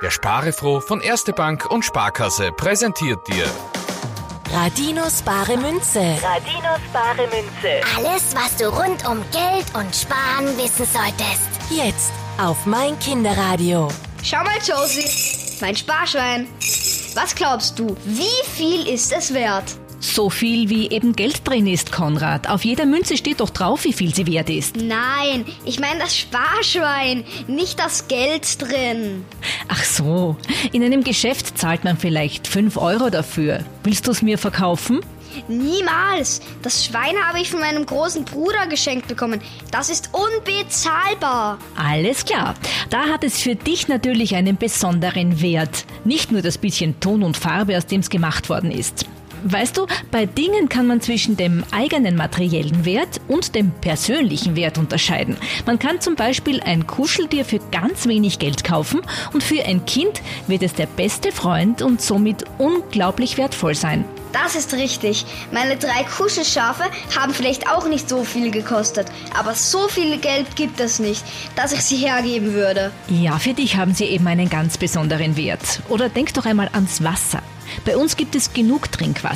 Der Sparefroh von Erste Bank und Sparkasse präsentiert dir Radinos bare Münze. Radinos bare Münze. Alles, was du rund um Geld und Sparen wissen solltest. Jetzt auf mein Kinderradio. Schau mal, Josie, mein Sparschwein. Was glaubst du, wie viel ist es wert? So viel wie eben Geld drin ist, Konrad. Auf jeder Münze steht doch drauf, wie viel sie wert ist. Nein, ich meine das Sparschwein, nicht das Geld drin. Ach so, in einem Geschäft zahlt man vielleicht 5 Euro dafür. Willst du es mir verkaufen? Niemals. Das Schwein habe ich von meinem großen Bruder geschenkt bekommen. Das ist unbezahlbar. Alles klar. Da hat es für dich natürlich einen besonderen Wert. Nicht nur das bisschen Ton und Farbe, aus dem es gemacht worden ist. Weißt du, bei Dingen kann man zwischen dem eigenen materiellen Wert und dem persönlichen Wert unterscheiden. Man kann zum Beispiel ein Kuscheltier für ganz wenig Geld kaufen und für ein Kind wird es der beste Freund und somit unglaublich wertvoll sein. Das ist richtig. Meine drei Kuschelschafe haben vielleicht auch nicht so viel gekostet, aber so viel Geld gibt es nicht, dass ich sie hergeben würde. Ja, für dich haben sie eben einen ganz besonderen Wert. Oder denk doch einmal ans Wasser. Bei uns gibt es genug Trinkwasser.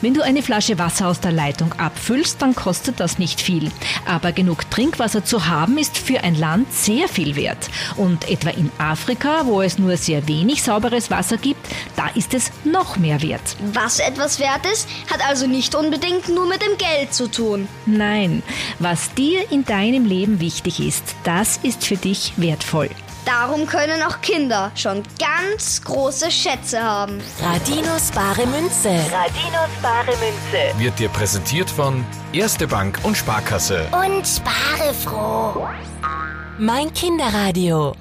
Wenn du eine Flasche Wasser aus der Leitung abfüllst, dann kostet das nicht viel. Aber genug Trinkwasser zu haben, ist für ein Land sehr viel wert. Und etwa in Afrika, wo es nur sehr wenig sauberes Wasser gibt, da ist es noch mehr wert. Was etwas wert ist, hat also nicht unbedingt nur mit dem Geld zu tun. Nein, was dir in deinem Leben wichtig ist, das ist für dich wertvoll. Darum können auch Kinder schon ganz große Schätze haben. Radinos bare Münze. Radinos bare Münze. wird dir präsentiert von Erste Bank und Sparkasse. Und spare froh. Mein Kinderradio.